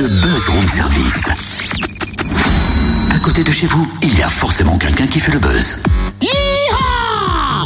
le buzz room service. À côté de chez vous, il y a forcément quelqu'un qui fait le buzz.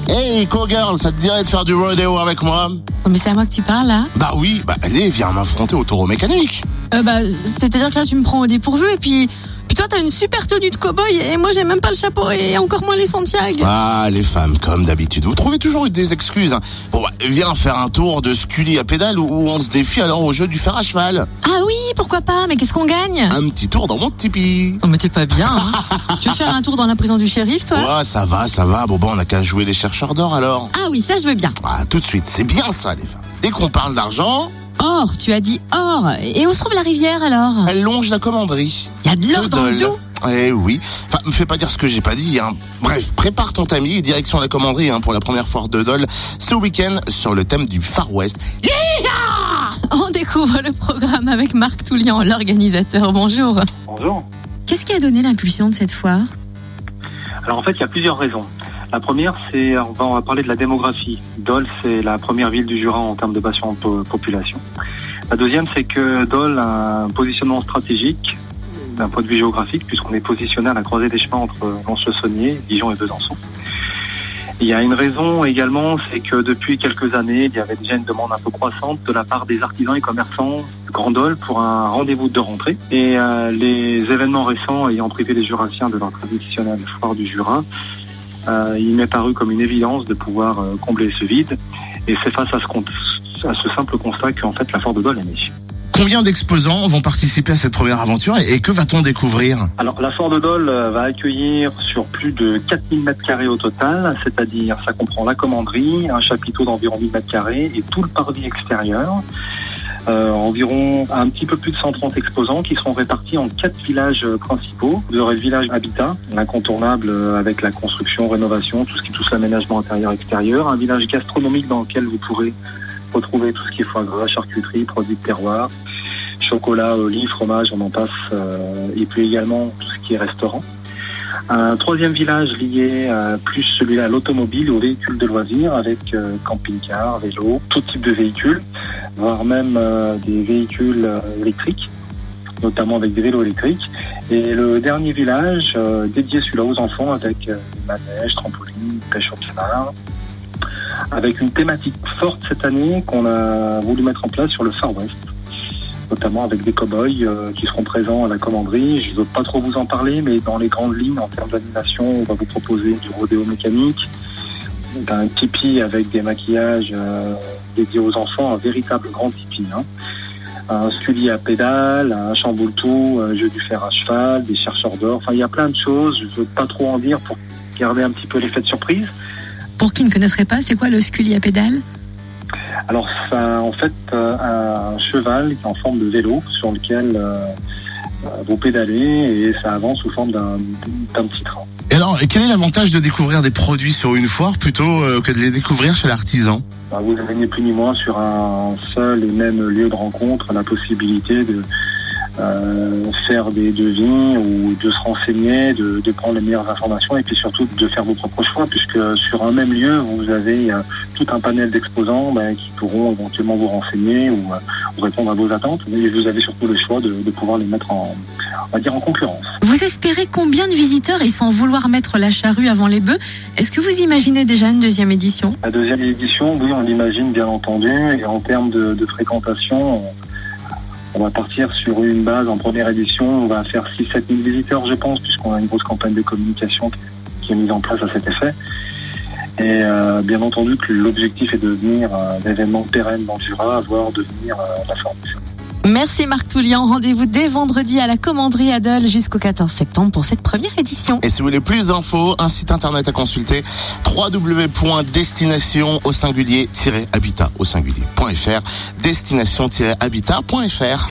Hey, co-girl, ça te dirait de faire du rodeo avec moi Oh, mais c'est à moi que tu parles là Bah oui, bah allez, viens m'affronter au taureau mécanique. euh, Bah, c'est-à-dire que là tu me prends au dépourvu et puis. Puis toi t'as une super tenue de cow-boy et moi j'ai même pas le chapeau et encore moins les Santiago. Ah, les femmes, comme d'habitude. Vous trouvez toujours des excuses. hein. Bon, bah, viens faire un tour de scully à pédale où on se défie alors au jeu du fer à cheval. Ah oui, pourquoi pas, mais qu'est-ce qu'on gagne? Un petit tour dans mon tipi. Oh mais t'es pas bien hein. Tu veux faire un tour dans la prison du shérif toi? Ouais, ça va, ça va. Bon, bah, on a qu'à jouer les chercheurs d'or alors. Ah oui, ça je veux bien. Ah, tout de suite, c'est bien ça, les femmes. Dès qu'on parle d'argent, Or, tu as dit or. Et où se trouve la rivière alors? Elle longe la commanderie. Il y a de l'or dans le dos? Eh oui. Enfin, me fais pas dire ce que j'ai pas dit. Hein. Bref, prépare ton tamis et direction la commanderie hein, pour la première foire de Dole ce week-end sur le thème du Far West. On découvre le programme avec Marc Toulian, l'organisateur. Bonjour. Bonjour. Qu'est-ce qui a donné l'impulsion de cette foire? Alors en fait, il y a plusieurs raisons. La première, c'est on va, parler de la démographie. Dole, c'est la première ville du Jura en termes de de po- population. La deuxième, c'est que Dole a un positionnement stratégique d'un point de vue géographique, puisqu'on est positionné à la croisée des chemins entre Lons-le-Saunier, Dijon et Besançon. Il y a une raison également, c'est que depuis quelques années, il y avait déjà une demande un peu croissante de la part des artisans et commerçants de Grand Dole pour un rendez-vous de rentrée. Et euh, les événements récents ayant privé les Jurassiens de leur traditionnelle foire du Jura, euh, il m'est paru comme une évidence de pouvoir euh, combler ce vide. Et c'est face à ce, à ce simple constat qu'en fait la de Dole est née. Combien d'exposants vont participer à cette première aventure et, et que va-t-on découvrir? Alors, la Foire de Dole euh, va accueillir sur plus de 4000 mètres carrés au total, c'est-à-dire ça comprend la commanderie, un chapiteau d'environ 1000 mètres carrés et tout le parvis extérieur. Euh, environ un petit peu plus de 130 exposants qui seront répartis en quatre villages euh, principaux. Vous aurez le village habitat, l'incontournable euh, avec la construction, rénovation, tout ce qui touche l'aménagement intérieur-extérieur. Un village gastronomique dans lequel vous pourrez retrouver tout ce qui est foie gras, charcuterie, produits de terroir, chocolat, olives, fromage, on en passe, et puis également tout ce qui est restaurant. Un troisième village lié à plus celui-là à l'automobile, aux véhicules de loisirs, avec euh, camping-car, vélo, tout type de véhicules, voire même euh, des véhicules euh, électriques, notamment avec des vélos électriques. Et le dernier village euh, dédié celui-là aux enfants avec euh, manège, trampoline, pêche au canard, avec une thématique forte cette année qu'on a voulu mettre en place sur le Far West notamment avec des cow-boys euh, qui seront présents à la commanderie. Je ne veux pas trop vous en parler, mais dans les grandes lignes, en termes d'animation, on va vous proposer du rodéo mécanique, un tipi avec des maquillages euh, dédiés aux enfants, un véritable grand tipi. Hein. Un scully à pédale, un chamboule-tout, un jeu du fer à cheval, des chercheurs d'or. Enfin, il y a plein de choses. Je ne veux pas trop en dire pour garder un petit peu l'effet de surprise. Pour qui ne connaîtrait pas, c'est quoi le scully à pédale? Alors, c'est en fait euh, un cheval qui est en forme de vélo sur lequel euh, euh, vous pédalez et ça avance sous forme d'un petit train. Et alors, quel est l'avantage de découvrir des produits sur une foire plutôt que de les découvrir chez l'artisan? Bah, Vous avez ni plus ni moins sur un seul et même lieu de rencontre la possibilité de euh, faire des devis ou de se renseigner, de, de prendre les meilleures informations et puis surtout de faire vos propres choix puisque sur un même lieu vous avez euh, tout un panel d'exposants bah, qui pourront éventuellement vous renseigner ou, euh, répondre à vos attentes et vous avez surtout le choix de, de pouvoir les mettre en, on va dire en concurrence. Vous espérez combien de visiteurs et sans vouloir mettre la charrue avant les bœufs, est-ce que vous imaginez déjà une deuxième édition? La deuxième édition, oui, on l'imagine bien entendu. Et en termes de, de fréquentation, on, on va partir sur une base en première édition. On va faire 6-7 000 visiteurs, je pense, puisqu'on a une grosse campagne de communication qui, est mise en place à cet effet. Et euh, bien entendu que l'objectif est de devenir un événement pérenne dans le Jura, voire devenir euh, la formation. Merci Marc Toulian, rendez-vous dès vendredi à la commanderie Adol jusqu'au 14 septembre pour cette première édition. Et si vous voulez plus d'infos, un site internet à consulter www.destination au singulier-habitat au singulier.fr destination-habitat.fr